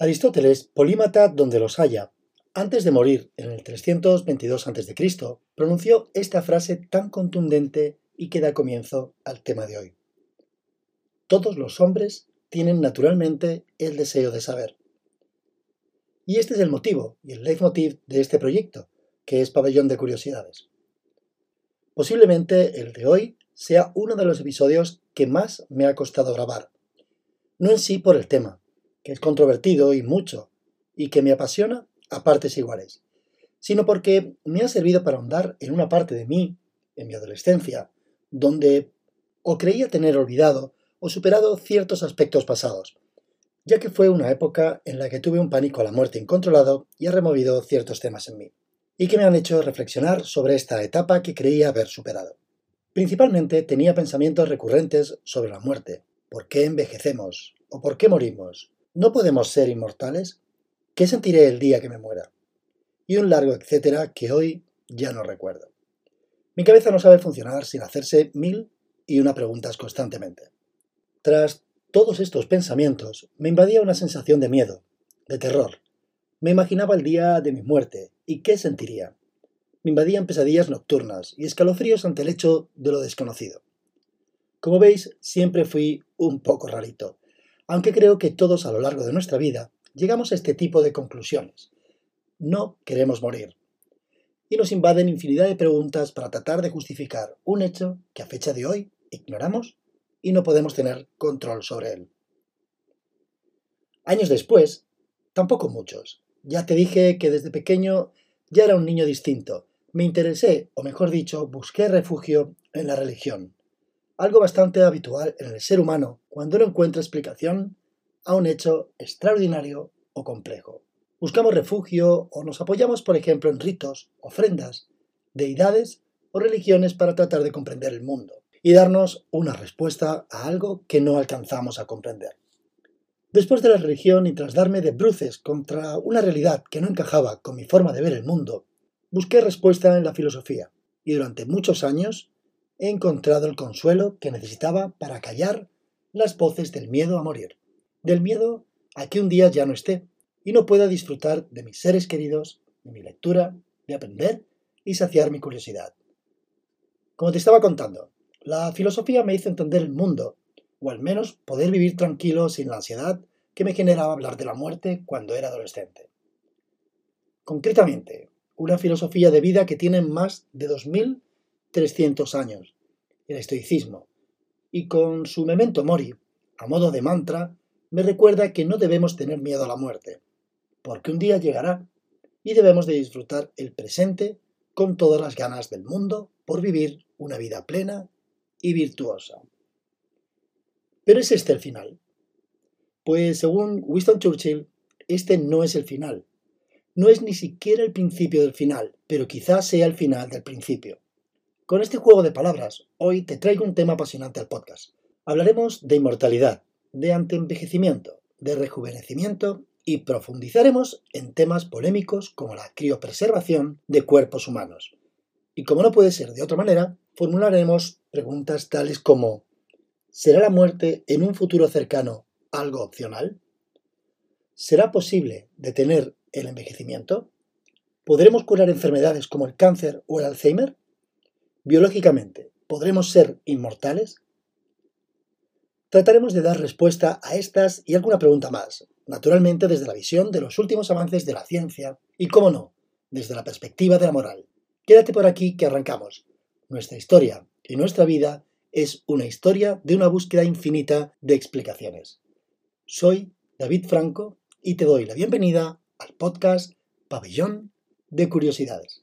Aristóteles, polímata donde los haya, antes de morir en el 322 a.C., pronunció esta frase tan contundente y que da comienzo al tema de hoy. Todos los hombres tienen naturalmente el deseo de saber. Y este es el motivo y el leitmotiv de este proyecto, que es Pabellón de Curiosidades. Posiblemente el de hoy sea uno de los episodios que más me ha costado grabar. No en sí por el tema, que es controvertido y mucho, y que me apasiona a partes iguales, sino porque me ha servido para ahondar en una parte de mí, en mi adolescencia, donde o creía tener olvidado o superado ciertos aspectos pasados, ya que fue una época en la que tuve un pánico a la muerte incontrolado y ha removido ciertos temas en mí, y que me han hecho reflexionar sobre esta etapa que creía haber superado. Principalmente tenía pensamientos recurrentes sobre la muerte, por qué envejecemos o por qué morimos. ¿No podemos ser inmortales? ¿Qué sentiré el día que me muera? Y un largo etcétera que hoy ya no recuerdo. Mi cabeza no sabe funcionar sin hacerse mil y una preguntas constantemente. Tras todos estos pensamientos, me invadía una sensación de miedo, de terror. Me imaginaba el día de mi muerte y qué sentiría. Me invadían pesadillas nocturnas y escalofríos ante el hecho de lo desconocido. Como veis, siempre fui un poco rarito, aunque creo que todos a lo largo de nuestra vida llegamos a este tipo de conclusiones. No queremos morir. Y nos invaden infinidad de preguntas para tratar de justificar un hecho que a fecha de hoy ignoramos y no podemos tener control sobre él. Años después, tampoco muchos, ya te dije que desde pequeño ya era un niño distinto. Me interesé, o mejor dicho, busqué refugio en la religión, algo bastante habitual en el ser humano cuando no encuentra explicación a un hecho extraordinario o complejo. Buscamos refugio o nos apoyamos, por ejemplo, en ritos, ofrendas, deidades o religiones para tratar de comprender el mundo y darnos una respuesta a algo que no alcanzamos a comprender. Después de la religión y tras darme de bruces contra una realidad que no encajaba con mi forma de ver el mundo, busqué respuesta en la filosofía y durante muchos años he encontrado el consuelo que necesitaba para callar las voces del miedo a morir del miedo a que un día ya no esté y no pueda disfrutar de mis seres queridos, de mi lectura, de aprender y saciar mi curiosidad. Como te estaba contando, la filosofía me hizo entender el mundo, o al menos poder vivir tranquilo sin la ansiedad que me generaba hablar de la muerte cuando era adolescente. Concretamente, una filosofía de vida que tiene más de 2.300 años, el estoicismo, y con su memento mori, a modo de mantra, me recuerda que no debemos tener miedo a la muerte, porque un día llegará y debemos de disfrutar el presente con todas las ganas del mundo por vivir una vida plena y virtuosa. Pero ¿es este el final? Pues según Winston Churchill, este no es el final. No es ni siquiera el principio del final, pero quizás sea el final del principio. Con este juego de palabras, hoy te traigo un tema apasionante al podcast. Hablaremos de inmortalidad, de antienvejecimiento, de rejuvenecimiento y profundizaremos en temas polémicos como la criopreservación de cuerpos humanos. Y como no puede ser de otra manera, formularemos preguntas tales como ¿Será la muerte en un futuro cercano algo opcional? ¿Será posible detener el envejecimiento? ¿Podremos curar enfermedades como el cáncer o el Alzheimer? Biológicamente, ¿podremos ser inmortales? Trataremos de dar respuesta a estas y alguna pregunta más, naturalmente desde la visión de los últimos avances de la ciencia y, cómo no, desde la perspectiva de la moral. Quédate por aquí que arrancamos. Nuestra historia y nuestra vida es una historia de una búsqueda infinita de explicaciones. Soy David Franco y te doy la bienvenida al podcast Pabellón de Curiosidades.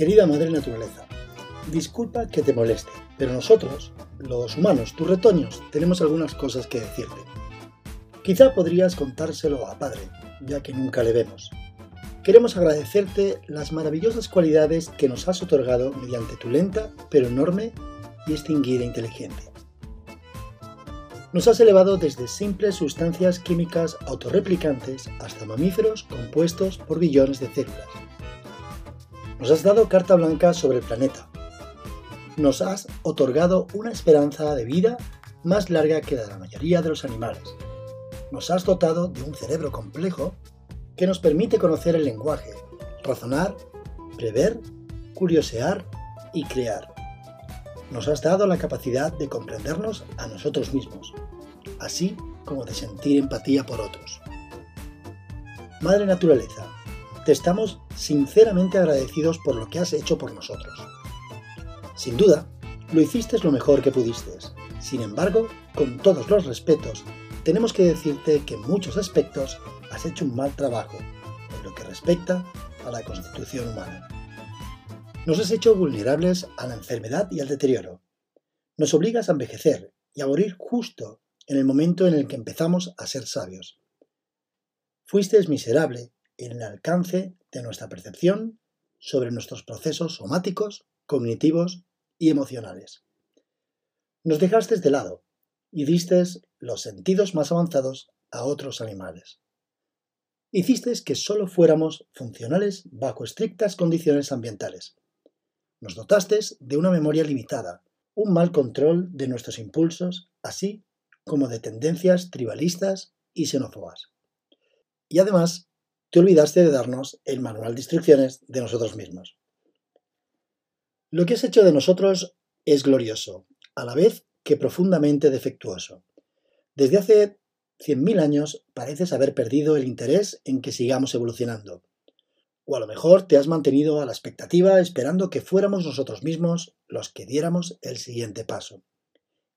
Querida Madre Naturaleza, disculpa que te moleste, pero nosotros, los humanos, tus retoños, tenemos algunas cosas que decirte. Quizá podrías contárselo a Padre, ya que nunca le vemos. Queremos agradecerte las maravillosas cualidades que nos has otorgado mediante tu lenta pero enorme y extinguida inteligencia. nos has elevado desde simples sustancias químicas autorreplicantes hasta mamíferos compuestos por billones de células. Nos has dado carta blanca sobre el planeta. Nos has otorgado una esperanza de vida más larga que la de la mayoría de los animales. Nos has dotado de un cerebro complejo que nos permite conocer el lenguaje, razonar, prever, curiosear y crear. Nos has dado la capacidad de comprendernos a nosotros mismos, así como de sentir empatía por otros. Madre Naturaleza, estamos sinceramente agradecidos por lo que has hecho por nosotros. Sin duda, lo hiciste lo mejor que pudiste. Sin embargo, con todos los respetos, tenemos que decirte que en muchos aspectos has hecho un mal trabajo en lo que respecta a la constitución humana. Nos has hecho vulnerables a la enfermedad y al deterioro. Nos obligas a envejecer y a morir justo en el momento en el que empezamos a ser sabios. Fuiste miserable en el alcance de nuestra percepción sobre nuestros procesos somáticos, cognitivos y emocionales. Nos dejaste de lado y diste los sentidos más avanzados a otros animales. Hiciste que solo fuéramos funcionales bajo estrictas condiciones ambientales. Nos dotaste de una memoria limitada, un mal control de nuestros impulsos, así como de tendencias tribalistas y xenófobas. Y además, te olvidaste de darnos el manual de instrucciones de nosotros mismos. Lo que has hecho de nosotros es glorioso, a la vez que profundamente defectuoso. Desde hace 100.000 años pareces haber perdido el interés en que sigamos evolucionando. O a lo mejor te has mantenido a la expectativa esperando que fuéramos nosotros mismos los que diéramos el siguiente paso.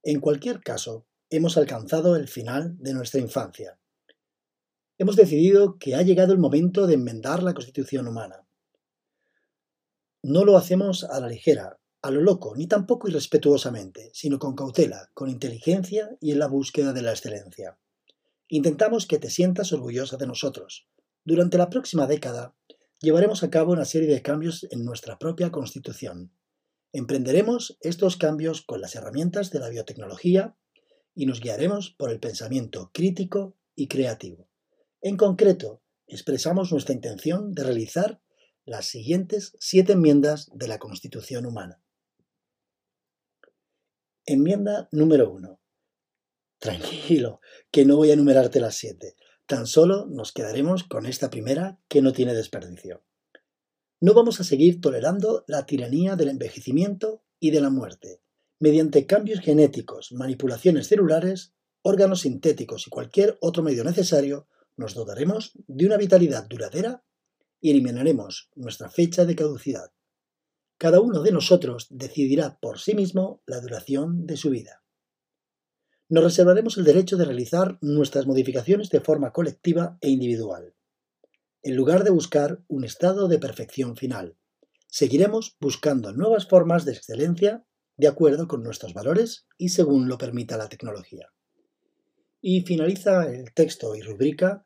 En cualquier caso, hemos alcanzado el final de nuestra infancia. Hemos decidido que ha llegado el momento de enmendar la constitución humana. No lo hacemos a la ligera, a lo loco, ni tampoco irrespetuosamente, sino con cautela, con inteligencia y en la búsqueda de la excelencia. Intentamos que te sientas orgullosa de nosotros. Durante la próxima década llevaremos a cabo una serie de cambios en nuestra propia Constitución. Emprenderemos estos cambios con las herramientas de la biotecnología y nos guiaremos por el pensamiento crítico y creativo. En concreto, expresamos nuestra intención de realizar las siguientes siete enmiendas de la Constitución humana. Enmienda número 1. Tranquilo, que no voy a enumerarte las siete. Tan solo nos quedaremos con esta primera que no tiene desperdicio. No vamos a seguir tolerando la tiranía del envejecimiento y de la muerte. Mediante cambios genéticos, manipulaciones celulares, órganos sintéticos y cualquier otro medio necesario, nos dotaremos de una vitalidad duradera y eliminaremos nuestra fecha de caducidad. Cada uno de nosotros decidirá por sí mismo la duración de su vida. Nos reservaremos el derecho de realizar nuestras modificaciones de forma colectiva e individual. En lugar de buscar un estado de perfección final, seguiremos buscando nuevas formas de excelencia de acuerdo con nuestros valores y según lo permita la tecnología. Y finaliza el texto y rubrica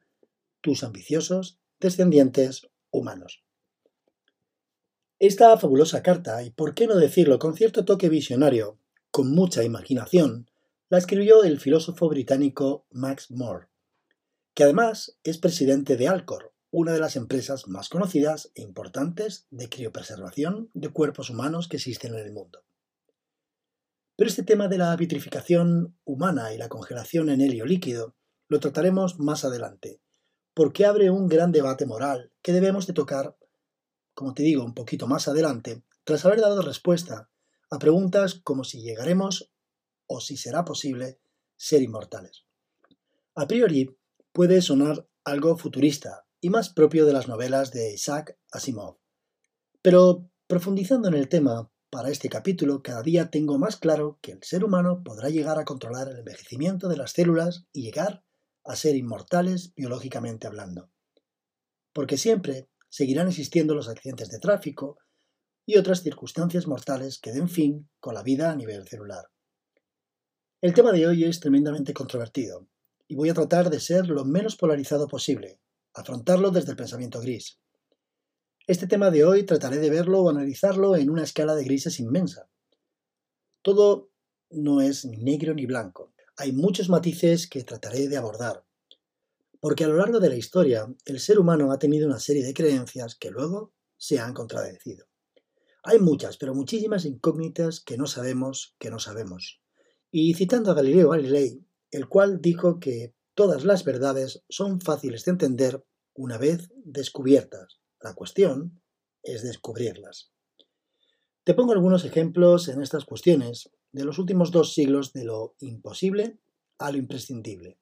Tus ambiciosos descendientes humanos. Esta fabulosa carta, y por qué no decirlo con cierto toque visionario, con mucha imaginación, la escribió el filósofo británico Max Moore, que además es presidente de Alcor, una de las empresas más conocidas e importantes de criopreservación de cuerpos humanos que existen en el mundo. Pero este tema de la vitrificación humana y la congelación en helio líquido lo trataremos más adelante, porque abre un gran debate moral que debemos de tocar como te digo, un poquito más adelante, tras haber dado respuesta a preguntas como si llegaremos o si será posible ser inmortales. A priori, puede sonar algo futurista y más propio de las novelas de Isaac Asimov. Pero profundizando en el tema, para este capítulo cada día tengo más claro que el ser humano podrá llegar a controlar el envejecimiento de las células y llegar a ser inmortales biológicamente hablando. Porque siempre seguirán existiendo los accidentes de tráfico y otras circunstancias mortales que den fin con la vida a nivel celular. El tema de hoy es tremendamente controvertido y voy a tratar de ser lo menos polarizado posible, afrontarlo desde el pensamiento gris. Este tema de hoy trataré de verlo o analizarlo en una escala de grises inmensa. Todo no es ni negro ni blanco. Hay muchos matices que trataré de abordar, porque a lo largo de la historia el ser humano ha tenido una serie de creencias que luego se han contradecido. Hay muchas, pero muchísimas incógnitas que no sabemos que no sabemos. Y citando a Galileo Galilei, el cual dijo que todas las verdades son fáciles de entender una vez descubiertas. La cuestión es descubrirlas. Te pongo algunos ejemplos en estas cuestiones de los últimos dos siglos de lo imposible a lo imprescindible.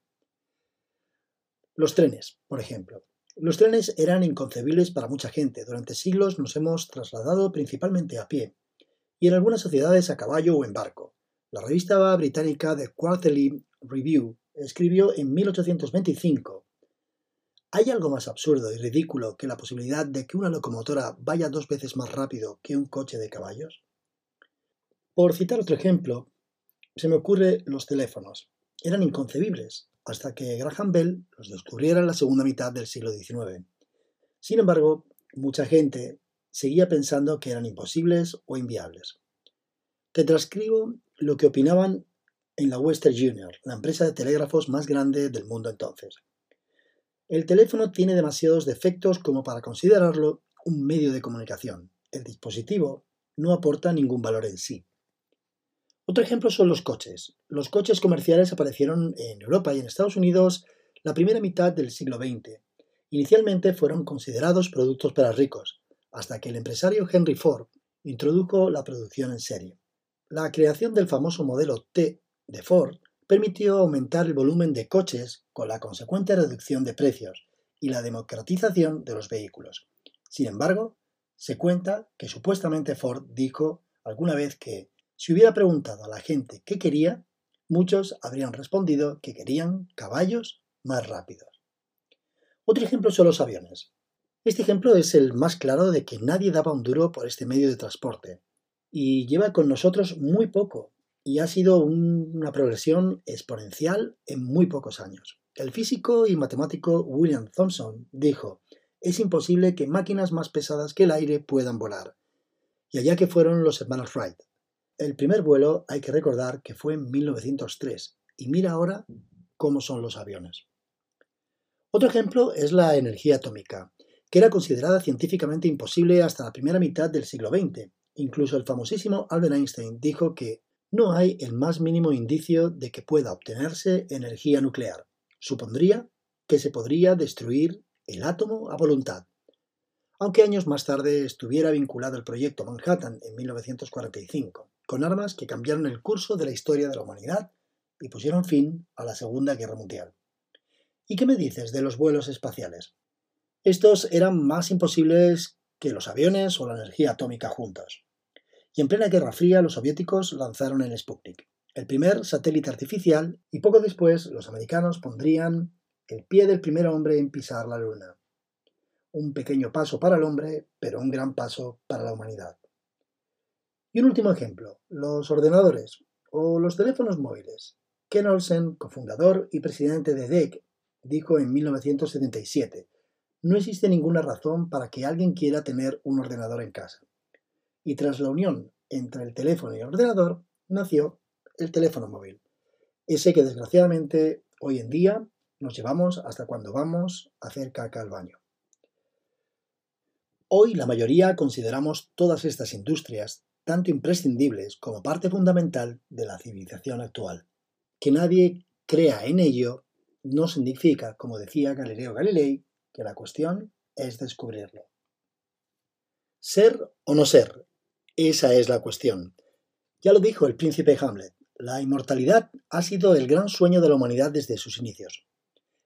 Los trenes, por ejemplo. Los trenes eran inconcebibles para mucha gente. Durante siglos nos hemos trasladado principalmente a pie y en algunas sociedades a caballo o en barco. La revista británica The Quarterly Review escribió en 1825 ¿Hay algo más absurdo y ridículo que la posibilidad de que una locomotora vaya dos veces más rápido que un coche de caballos? Por citar otro ejemplo, se me ocurre los teléfonos. Eran inconcebibles hasta que Graham Bell los descubriera en la segunda mitad del siglo XIX. Sin embargo, mucha gente seguía pensando que eran imposibles o inviables. Te transcribo lo que opinaban en la Western Junior, la empresa de telégrafos más grande del mundo entonces. El teléfono tiene demasiados defectos como para considerarlo un medio de comunicación. El dispositivo no aporta ningún valor en sí. Otro ejemplo son los coches. Los coches comerciales aparecieron en Europa y en Estados Unidos la primera mitad del siglo XX. Inicialmente fueron considerados productos para ricos, hasta que el empresario Henry Ford introdujo la producción en serie. La creación del famoso modelo T de Ford permitió aumentar el volumen de coches con la consecuente reducción de precios y la democratización de los vehículos. Sin embargo, se cuenta que supuestamente Ford dijo alguna vez que si hubiera preguntado a la gente qué quería, muchos habrían respondido que querían caballos más rápidos. Otro ejemplo son los aviones. Este ejemplo es el más claro de que nadie daba un duro por este medio de transporte y lleva con nosotros muy poco y ha sido una progresión exponencial en muy pocos años. El físico y matemático William Thomson dijo, es imposible que máquinas más pesadas que el aire puedan volar. Y allá que fueron los hermanos Wright, el primer vuelo hay que recordar que fue en 1903 y mira ahora cómo son los aviones. Otro ejemplo es la energía atómica, que era considerada científicamente imposible hasta la primera mitad del siglo XX. Incluso el famosísimo Albert Einstein dijo que no hay el más mínimo indicio de que pueda obtenerse energía nuclear. Supondría que se podría destruir el átomo a voluntad. Aunque años más tarde estuviera vinculado al proyecto Manhattan en 1945 con armas que cambiaron el curso de la historia de la humanidad y pusieron fin a la Segunda Guerra Mundial. ¿Y qué me dices de los vuelos espaciales? Estos eran más imposibles que los aviones o la energía atómica juntos. Y en plena Guerra Fría los soviéticos lanzaron el Sputnik, el primer satélite artificial, y poco después los americanos pondrían el pie del primer hombre en pisar la Luna. Un pequeño paso para el hombre, pero un gran paso para la humanidad. Y un último ejemplo, los ordenadores o los teléfonos móviles. Ken Olsen, cofundador y presidente de DEC, dijo en 1977, no existe ninguna razón para que alguien quiera tener un ordenador en casa. Y tras la unión entre el teléfono y el ordenador, nació el teléfono móvil. Ese que desgraciadamente hoy en día nos llevamos hasta cuando vamos a hacer caca al baño. Hoy la mayoría consideramos todas estas industrias tanto imprescindibles como parte fundamental de la civilización actual. Que nadie crea en ello no significa, como decía Galileo Galilei, que la cuestión es descubrirlo. Ser o no ser, esa es la cuestión. Ya lo dijo el príncipe Hamlet, la inmortalidad ha sido el gran sueño de la humanidad desde sus inicios.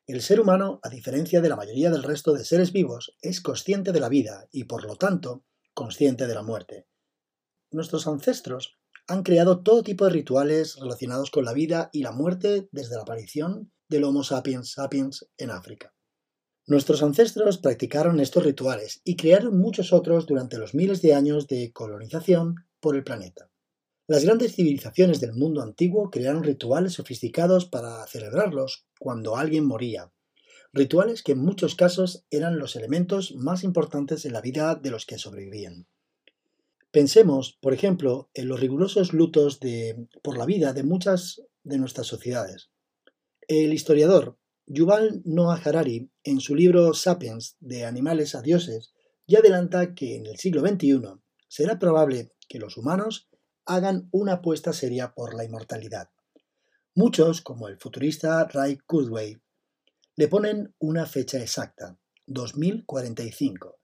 El ser humano, a diferencia de la mayoría del resto de seres vivos, es consciente de la vida y, por lo tanto, consciente de la muerte nuestros ancestros han creado todo tipo de rituales relacionados con la vida y la muerte desde la aparición del Homo sapiens sapiens en África. Nuestros ancestros practicaron estos rituales y crearon muchos otros durante los miles de años de colonización por el planeta. Las grandes civilizaciones del mundo antiguo crearon rituales sofisticados para celebrarlos cuando alguien moría, rituales que en muchos casos eran los elementos más importantes en la vida de los que sobrevivían. Pensemos, por ejemplo, en los rigurosos lutos de, por la vida de muchas de nuestras sociedades. El historiador Yuval Noah Harari, en su libro Sapiens, de animales a dioses, ya adelanta que en el siglo XXI será probable que los humanos hagan una apuesta seria por la inmortalidad. Muchos, como el futurista Ray Kurzweil, le ponen una fecha exacta, 2045.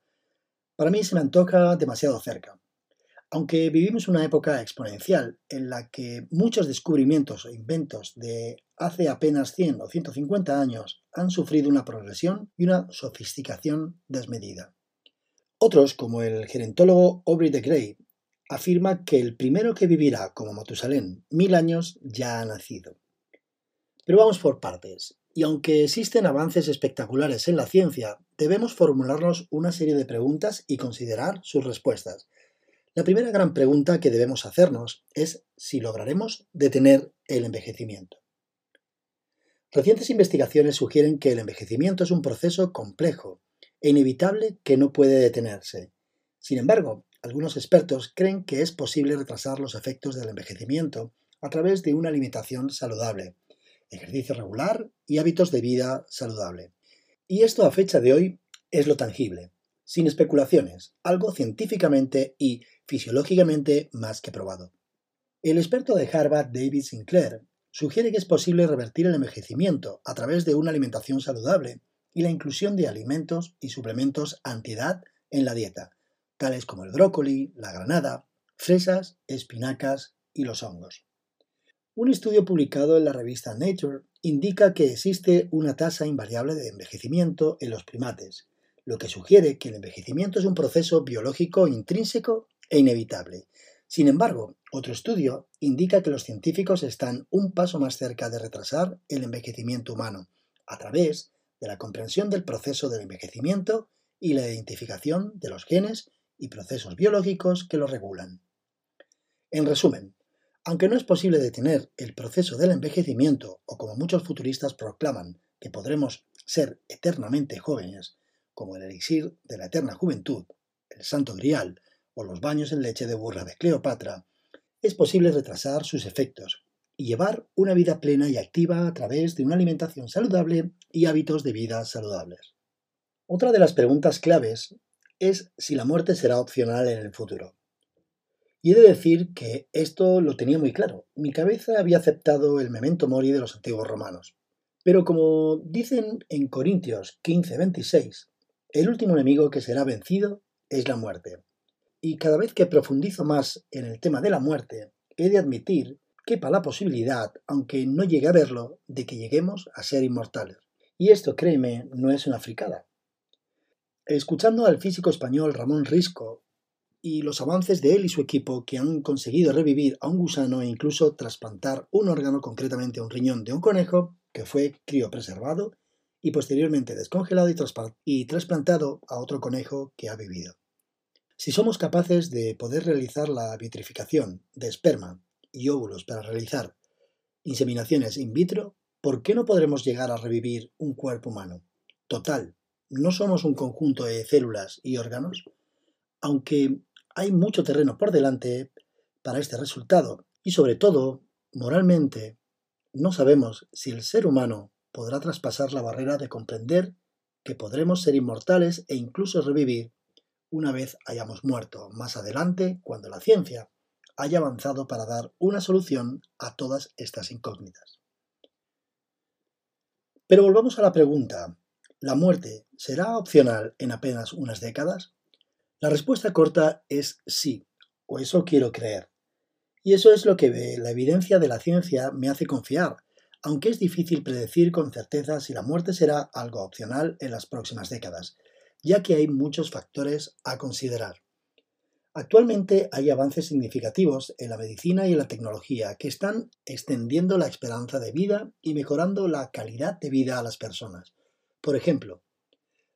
Para mí se me antoja demasiado cerca. Aunque vivimos una época exponencial en la que muchos descubrimientos o inventos de hace apenas 100 o 150 años han sufrido una progresión y una sofisticación desmedida. Otros, como el gerentólogo Aubrey de Grey, afirma que el primero que vivirá como Matusalén mil años ya ha nacido. Pero vamos por partes, y aunque existen avances espectaculares en la ciencia, debemos formularnos una serie de preguntas y considerar sus respuestas, la primera gran pregunta que debemos hacernos es si lograremos detener el envejecimiento. Recientes investigaciones sugieren que el envejecimiento es un proceso complejo e inevitable que no puede detenerse. Sin embargo, algunos expertos creen que es posible retrasar los efectos del envejecimiento a través de una alimentación saludable, ejercicio regular y hábitos de vida saludable. Y esto a fecha de hoy es lo tangible, sin especulaciones, algo científicamente y fisiológicamente más que probado. El experto de Harvard David Sinclair sugiere que es posible revertir el envejecimiento a través de una alimentación saludable y la inclusión de alimentos y suplementos antiedad en la dieta, tales como el brócoli, la granada, fresas, espinacas y los hongos. Un estudio publicado en la revista Nature indica que existe una tasa invariable de envejecimiento en los primates, lo que sugiere que el envejecimiento es un proceso biológico intrínseco e inevitable. Sin embargo, otro estudio indica que los científicos están un paso más cerca de retrasar el envejecimiento humano, a través de la comprensión del proceso del envejecimiento y la identificación de los genes y procesos biológicos que lo regulan. En resumen, aunque no es posible detener el proceso del envejecimiento, o como muchos futuristas proclaman que podremos ser eternamente jóvenes, como el elixir de la eterna juventud, el santo grial o los baños en leche de burra de Cleopatra, es posible retrasar sus efectos y llevar una vida plena y activa a través de una alimentación saludable y hábitos de vida saludables. Otra de las preguntas claves es si la muerte será opcional en el futuro. Y he de decir que esto lo tenía muy claro. Mi cabeza había aceptado el memento mori de los antiguos romanos. Pero como dicen en Corintios 15:26, el último enemigo que será vencido es la muerte. Y cada vez que profundizo más en el tema de la muerte, he de admitir que para la posibilidad, aunque no llegue a verlo, de que lleguemos a ser inmortales. Y esto, créeme, no es una fricada. Escuchando al físico español Ramón Risco y los avances de él y su equipo que han conseguido revivir a un gusano e incluso trasplantar un órgano, concretamente un riñón de un conejo, que fue criopreservado y posteriormente descongelado y trasplantado a otro conejo que ha vivido. Si somos capaces de poder realizar la vitrificación de esperma y óvulos para realizar inseminaciones in vitro, ¿por qué no podremos llegar a revivir un cuerpo humano? Total, ¿no somos un conjunto de células y órganos? Aunque hay mucho terreno por delante para este resultado y sobre todo, moralmente, no sabemos si el ser humano podrá traspasar la barrera de comprender que podremos ser inmortales e incluso revivir una vez hayamos muerto, más adelante, cuando la ciencia haya avanzado para dar una solución a todas estas incógnitas. Pero volvamos a la pregunta, ¿la muerte será opcional en apenas unas décadas? La respuesta corta es sí, o eso quiero creer. Y eso es lo que la evidencia de la ciencia me hace confiar, aunque es difícil predecir con certeza si la muerte será algo opcional en las próximas décadas, ya que hay muchos factores a considerar. Actualmente hay avances significativos en la medicina y en la tecnología que están extendiendo la esperanza de vida y mejorando la calidad de vida a las personas. Por ejemplo,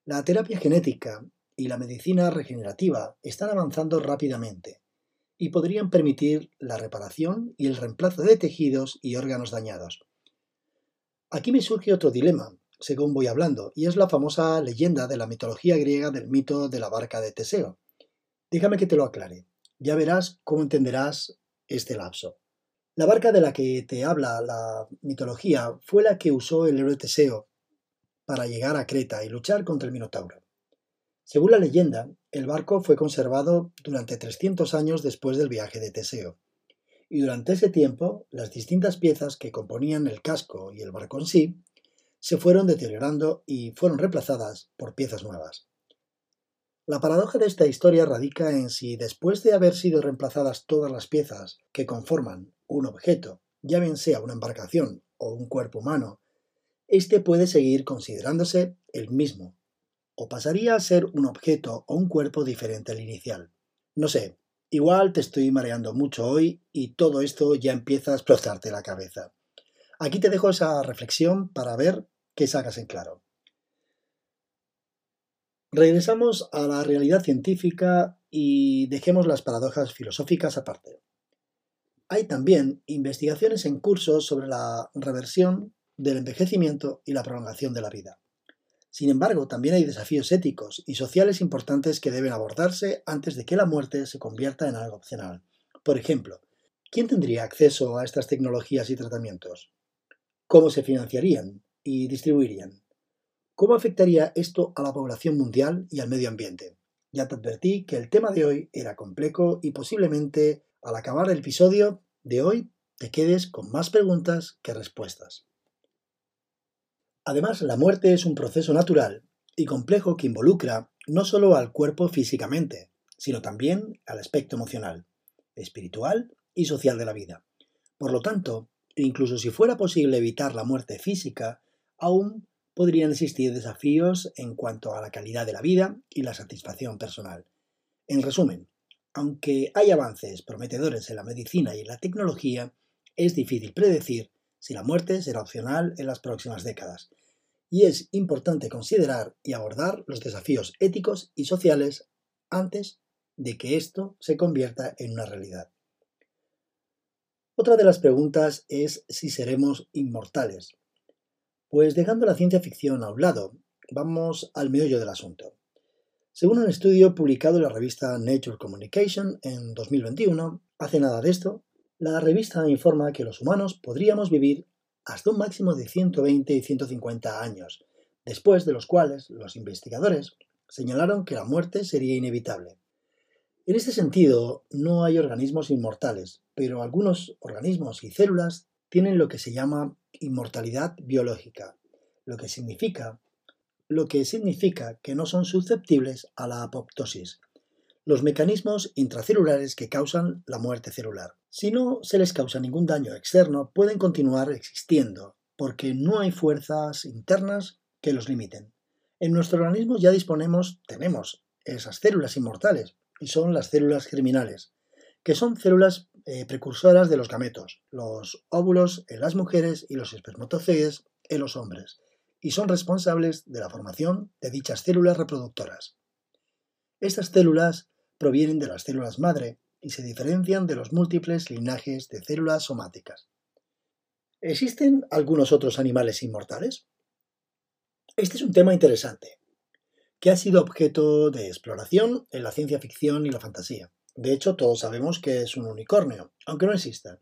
la terapia genética y la medicina regenerativa están avanzando rápidamente y podrían permitir la reparación y el reemplazo de tejidos y órganos dañados. Aquí me surge otro dilema, según voy hablando, y es la famosa leyenda de la mitología griega del mito de la barca de Teseo. Déjame que te lo aclare. Ya verás cómo entenderás este lapso. La barca de la que te habla la mitología fue la que usó el héroe Teseo para llegar a Creta y luchar contra el Minotauro. Según la leyenda, el barco fue conservado durante 300 años después del viaje de Teseo, y durante ese tiempo las distintas piezas que componían el casco y el barco en sí se fueron deteriorando y fueron reemplazadas por piezas nuevas. La paradoja de esta historia radica en si después de haber sido reemplazadas todas las piezas que conforman un objeto, ya bien sea una embarcación o un cuerpo humano, éste puede seguir considerándose el mismo, o pasaría a ser un objeto o un cuerpo diferente al inicial. No sé, igual te estoy mareando mucho hoy y todo esto ya empieza a explotarte la cabeza. Aquí te dejo esa reflexión para ver qué sacas en claro. Regresamos a la realidad científica y dejemos las paradojas filosóficas aparte. Hay también investigaciones en curso sobre la reversión del envejecimiento y la prolongación de la vida. Sin embargo, también hay desafíos éticos y sociales importantes que deben abordarse antes de que la muerte se convierta en algo opcional. Por ejemplo, ¿quién tendría acceso a estas tecnologías y tratamientos? ¿Cómo se financiarían y distribuirían? ¿Cómo afectaría esto a la población mundial y al medio ambiente? Ya te advertí que el tema de hoy era complejo y posiblemente al acabar el episodio de hoy te quedes con más preguntas que respuestas. Además, la muerte es un proceso natural y complejo que involucra no solo al cuerpo físicamente, sino también al aspecto emocional, espiritual y social de la vida. Por lo tanto, Incluso si fuera posible evitar la muerte física, aún podrían existir desafíos en cuanto a la calidad de la vida y la satisfacción personal. En resumen, aunque hay avances prometedores en la medicina y en la tecnología, es difícil predecir si la muerte será opcional en las próximas décadas. Y es importante considerar y abordar los desafíos éticos y sociales antes de que esto se convierta en una realidad. Otra de las preguntas es si seremos inmortales. Pues dejando la ciencia ficción a un lado, vamos al meollo del asunto. Según un estudio publicado en la revista Nature Communication en 2021, hace nada de esto, la revista informa que los humanos podríamos vivir hasta un máximo de 120 y 150 años, después de los cuales los investigadores señalaron que la muerte sería inevitable. En este sentido, no hay organismos inmortales, pero algunos organismos y células tienen lo que se llama inmortalidad biológica, lo que significa, lo que, significa que no son susceptibles a la apoptosis, los mecanismos intracelulares que causan la muerte celular. Si no se les causa ningún daño externo, pueden continuar existiendo, porque no hay fuerzas internas que los limiten. En nuestro organismo ya disponemos, tenemos esas células inmortales, y son las células germinales, que son células eh, precursoras de los gametos, los óvulos en las mujeres y los espermatozoides en los hombres, y son responsables de la formación de dichas células reproductoras. Estas células provienen de las células madre y se diferencian de los múltiples linajes de células somáticas. ¿Existen algunos otros animales inmortales? Este es un tema interesante, que ha sido objeto de exploración en la ciencia ficción y la fantasía. De hecho, todos sabemos que es un unicornio, aunque no exista.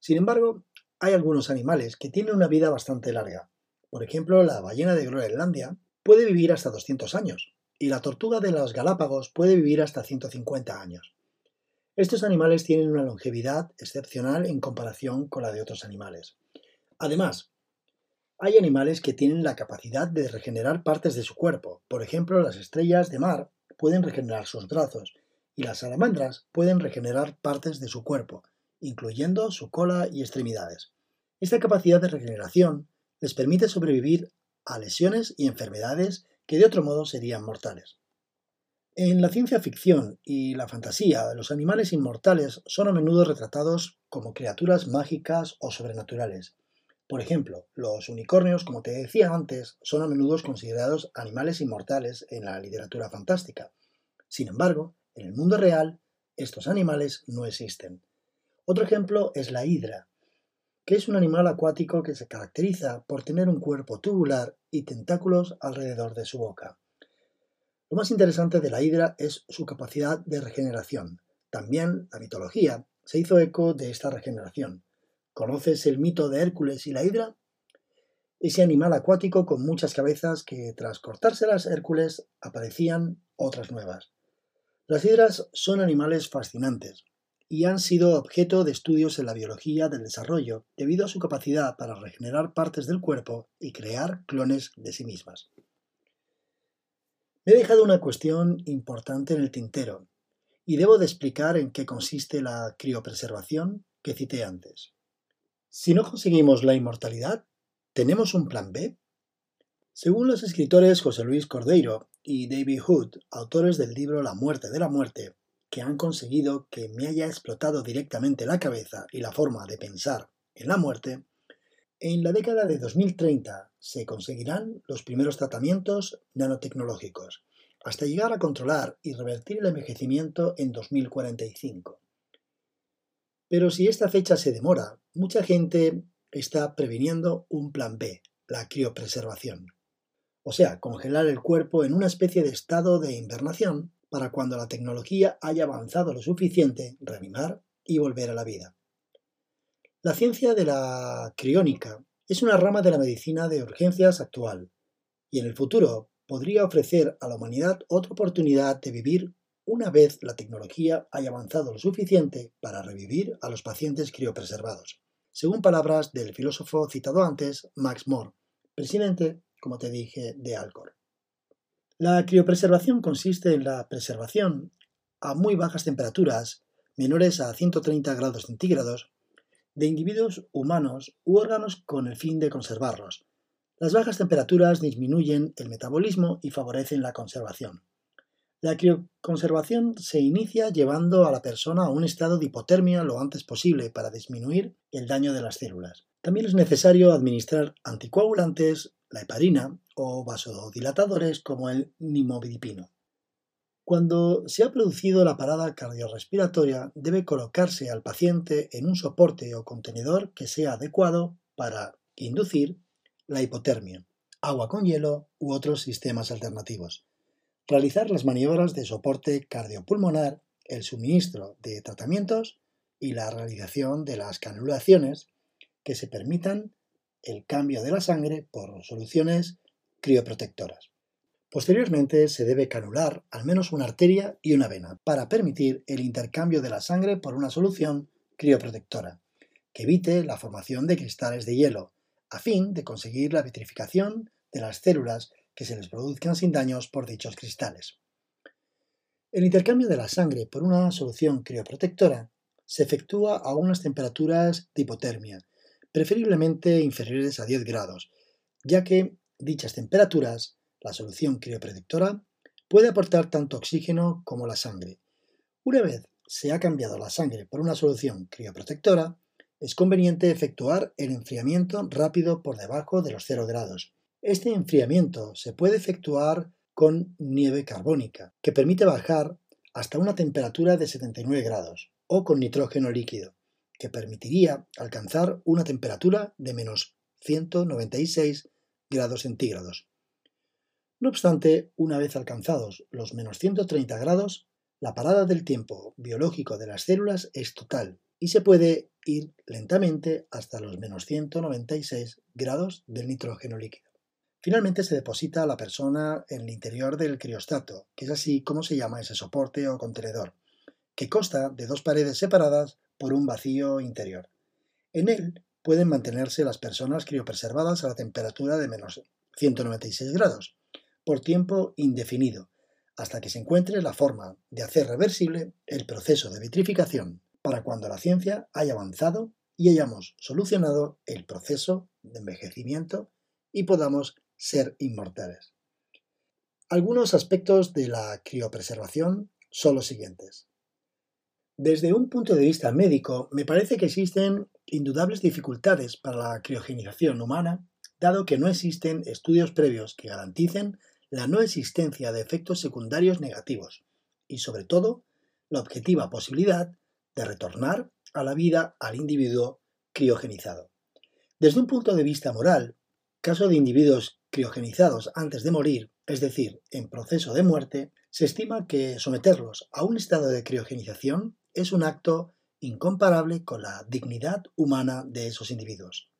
Sin embargo, hay algunos animales que tienen una vida bastante larga. Por ejemplo, la ballena de Groenlandia puede vivir hasta 200 años y la tortuga de los Galápagos puede vivir hasta 150 años. Estos animales tienen una longevidad excepcional en comparación con la de otros animales. Además, hay animales que tienen la capacidad de regenerar partes de su cuerpo. Por ejemplo, las estrellas de mar pueden regenerar sus brazos y las salamandras pueden regenerar partes de su cuerpo, incluyendo su cola y extremidades. Esta capacidad de regeneración les permite sobrevivir a lesiones y enfermedades que de otro modo serían mortales. En la ciencia ficción y la fantasía, los animales inmortales son a menudo retratados como criaturas mágicas o sobrenaturales, por ejemplo, los unicornios, como te decía antes, son a menudo considerados animales inmortales en la literatura fantástica. Sin embargo, en el mundo real, estos animales no existen. Otro ejemplo es la hidra, que es un animal acuático que se caracteriza por tener un cuerpo tubular y tentáculos alrededor de su boca. Lo más interesante de la hidra es su capacidad de regeneración. También la mitología se hizo eco de esta regeneración. ¿Conoces el mito de Hércules y la hidra? Ese animal acuático con muchas cabezas que tras cortárselas Hércules aparecían otras nuevas. Las hidras son animales fascinantes y han sido objeto de estudios en la biología del desarrollo debido a su capacidad para regenerar partes del cuerpo y crear clones de sí mismas. Me he dejado una cuestión importante en el tintero y debo de explicar en qué consiste la criopreservación que cité antes. Si no conseguimos la inmortalidad, ¿tenemos un plan B? Según los escritores José Luis Cordeiro y David Hood, autores del libro La muerte de la muerte, que han conseguido que me haya explotado directamente la cabeza y la forma de pensar en la muerte, en la década de 2030 se conseguirán los primeros tratamientos nanotecnológicos, hasta llegar a controlar y revertir el envejecimiento en 2045. Pero si esta fecha se demora, mucha gente está previniendo un plan B, la criopreservación. O sea, congelar el cuerpo en una especie de estado de invernación para cuando la tecnología haya avanzado lo suficiente, reanimar y volver a la vida. La ciencia de la criónica es una rama de la medicina de urgencias actual y en el futuro podría ofrecer a la humanidad otra oportunidad de vivir una vez la tecnología haya avanzado lo suficiente para revivir a los pacientes criopreservados, según palabras del filósofo citado antes, Max Moore, presidente, como te dije, de Alcor. La criopreservación consiste en la preservación a muy bajas temperaturas, menores a 130 grados centígrados, de individuos humanos u órganos con el fin de conservarlos. Las bajas temperaturas disminuyen el metabolismo y favorecen la conservación. La crioconservación se inicia llevando a la persona a un estado de hipotermia lo antes posible para disminuir el daño de las células. También es necesario administrar anticoagulantes, la heparina o vasodilatadores como el nimodipino. Cuando se ha producido la parada cardiorrespiratoria, debe colocarse al paciente en un soporte o contenedor que sea adecuado para inducir la hipotermia, agua con hielo u otros sistemas alternativos. Realizar las maniobras de soporte cardiopulmonar, el suministro de tratamientos y la realización de las canulaciones que se permitan el cambio de la sangre por soluciones crioprotectoras. Posteriormente se debe canular al menos una arteria y una vena para permitir el intercambio de la sangre por una solución crioprotectora, que evite la formación de cristales de hielo, a fin de conseguir la vitrificación de las células que se les produzcan sin daños por dichos cristales. El intercambio de la sangre por una solución crioprotectora se efectúa a unas temperaturas de hipotermia, preferiblemente inferiores a 10 grados, ya que dichas temperaturas la solución crioprotectora puede aportar tanto oxígeno como la sangre. Una vez se ha cambiado la sangre por una solución crioprotectora, es conveniente efectuar el enfriamiento rápido por debajo de los 0 grados. Este enfriamiento se puede efectuar con nieve carbónica, que permite bajar hasta una temperatura de 79 grados, o con nitrógeno líquido, que permitiría alcanzar una temperatura de menos 196 grados centígrados. No obstante, una vez alcanzados los menos 130 grados, la parada del tiempo biológico de las células es total y se puede ir lentamente hasta los menos 196 grados del nitrógeno líquido. Finalmente se deposita a la persona en el interior del criostato, que es así como se llama ese soporte o contenedor, que consta de dos paredes separadas por un vacío interior. En él pueden mantenerse las personas criopreservadas a la temperatura de menos 196 grados, por tiempo indefinido, hasta que se encuentre la forma de hacer reversible el proceso de vitrificación para cuando la ciencia haya avanzado y hayamos solucionado el proceso de envejecimiento y podamos ser inmortales. Algunos aspectos de la criopreservación son los siguientes. Desde un punto de vista médico, me parece que existen indudables dificultades para la criogenización humana, dado que no existen estudios previos que garanticen la no existencia de efectos secundarios negativos y, sobre todo, la objetiva posibilidad de retornar a la vida al individuo criogenizado. Desde un punto de vista moral, caso de individuos criogenizados antes de morir, es decir, en proceso de muerte, se estima que someterlos a un estado de criogenización es un acto incomparable con la dignidad humana de esos individuos.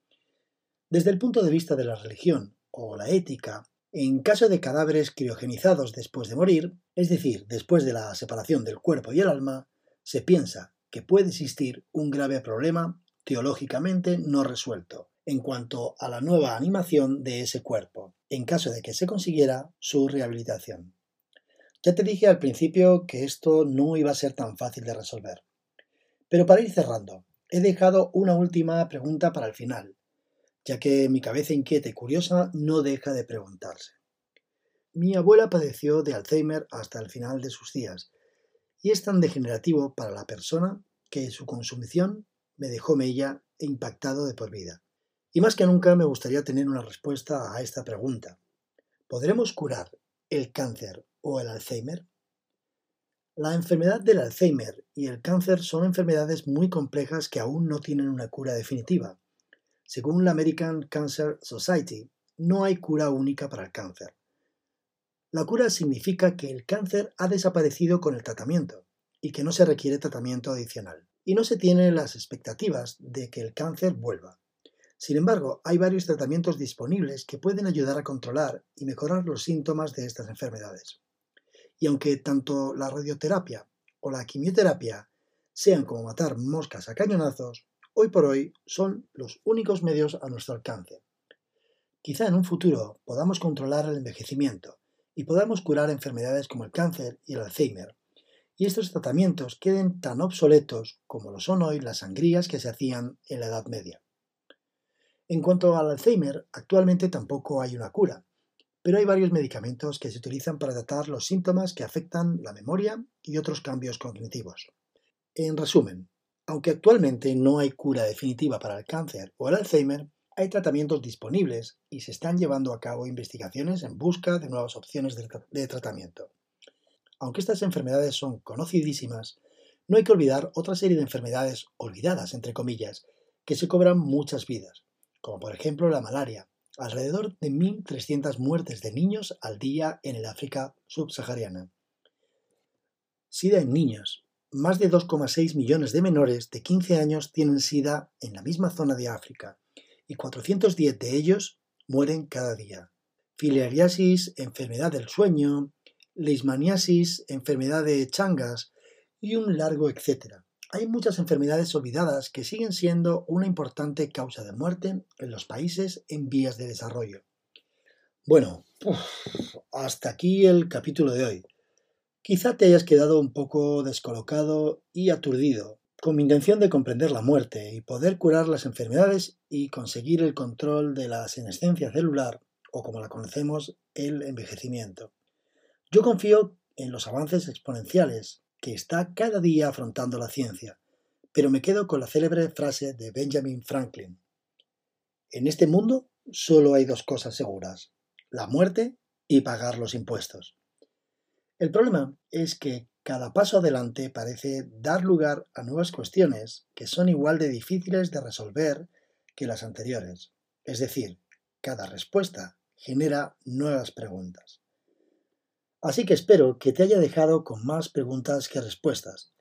Desde el punto de vista de la religión o la ética, en caso de cadáveres criogenizados después de morir, es decir, después de la separación del cuerpo y el alma, se piensa que puede existir un grave problema teológicamente no resuelto en cuanto a la nueva animación de ese cuerpo, en caso de que se consiguiera su rehabilitación. Ya te dije al principio que esto no iba a ser tan fácil de resolver. Pero para ir cerrando, he dejado una última pregunta para el final, ya que mi cabeza inquieta y curiosa no deja de preguntarse. Mi abuela padeció de Alzheimer hasta el final de sus días, y es tan degenerativo para la persona que su consumición me dejó mella e impactado de por vida. Y más que nunca me gustaría tener una respuesta a esta pregunta. ¿Podremos curar el cáncer o el Alzheimer? La enfermedad del Alzheimer y el cáncer son enfermedades muy complejas que aún no tienen una cura definitiva. Según la American Cancer Society, no hay cura única para el cáncer. La cura significa que el cáncer ha desaparecido con el tratamiento y que no se requiere tratamiento adicional. Y no se tienen las expectativas de que el cáncer vuelva. Sin embargo, hay varios tratamientos disponibles que pueden ayudar a controlar y mejorar los síntomas de estas enfermedades. Y aunque tanto la radioterapia o la quimioterapia sean como matar moscas a cañonazos, hoy por hoy son los únicos medios a nuestro alcance. Quizá en un futuro podamos controlar el envejecimiento y podamos curar enfermedades como el cáncer y el Alzheimer, y estos tratamientos queden tan obsoletos como lo son hoy las sangrías que se hacían en la Edad Media. En cuanto al Alzheimer, actualmente tampoco hay una cura, pero hay varios medicamentos que se utilizan para tratar los síntomas que afectan la memoria y otros cambios cognitivos. En resumen, aunque actualmente no hay cura definitiva para el cáncer o el Alzheimer, hay tratamientos disponibles y se están llevando a cabo investigaciones en busca de nuevas opciones de, tratamiento. Aunque estas enfermedades son conocidísimas, no hay que olvidar otra serie de enfermedades olvidadas, entre comillas, que se cobran muchas vidas, como por ejemplo la malaria, alrededor de 1.300 muertes de niños al día en el África subsahariana. SIDA en niños. Más de 2,6 millones de menores de 15 años tienen SIDA en la misma zona de África y 410 de ellos mueren cada día. Filariasis, enfermedad del sueño, leishmaniasis, enfermedad de Changas y un largo etcétera hay muchas enfermedades olvidadas que siguen siendo una importante causa de muerte en los países en vías de desarrollo. Bueno, hasta aquí el capítulo de hoy. Quizá te hayas quedado un poco descolocado y aturdido, con mi intención de comprender la muerte y poder curar las enfermedades y conseguir el control de la senescencia celular, o como la conocemos, el envejecimiento. Yo confío en los avances exponenciales que está cada día afrontando la ciencia, pero me quedo con la célebre frase de Benjamin Franklin. En este mundo solo hay dos cosas seguras, la muerte y pagar los impuestos. El problema es que cada paso adelante parece dar lugar a nuevas cuestiones que son igual de difíciles de resolver que las anteriores. Es decir, cada respuesta genera nuevas preguntas. Así que espero que te haya dejado con más preguntas que respuestas.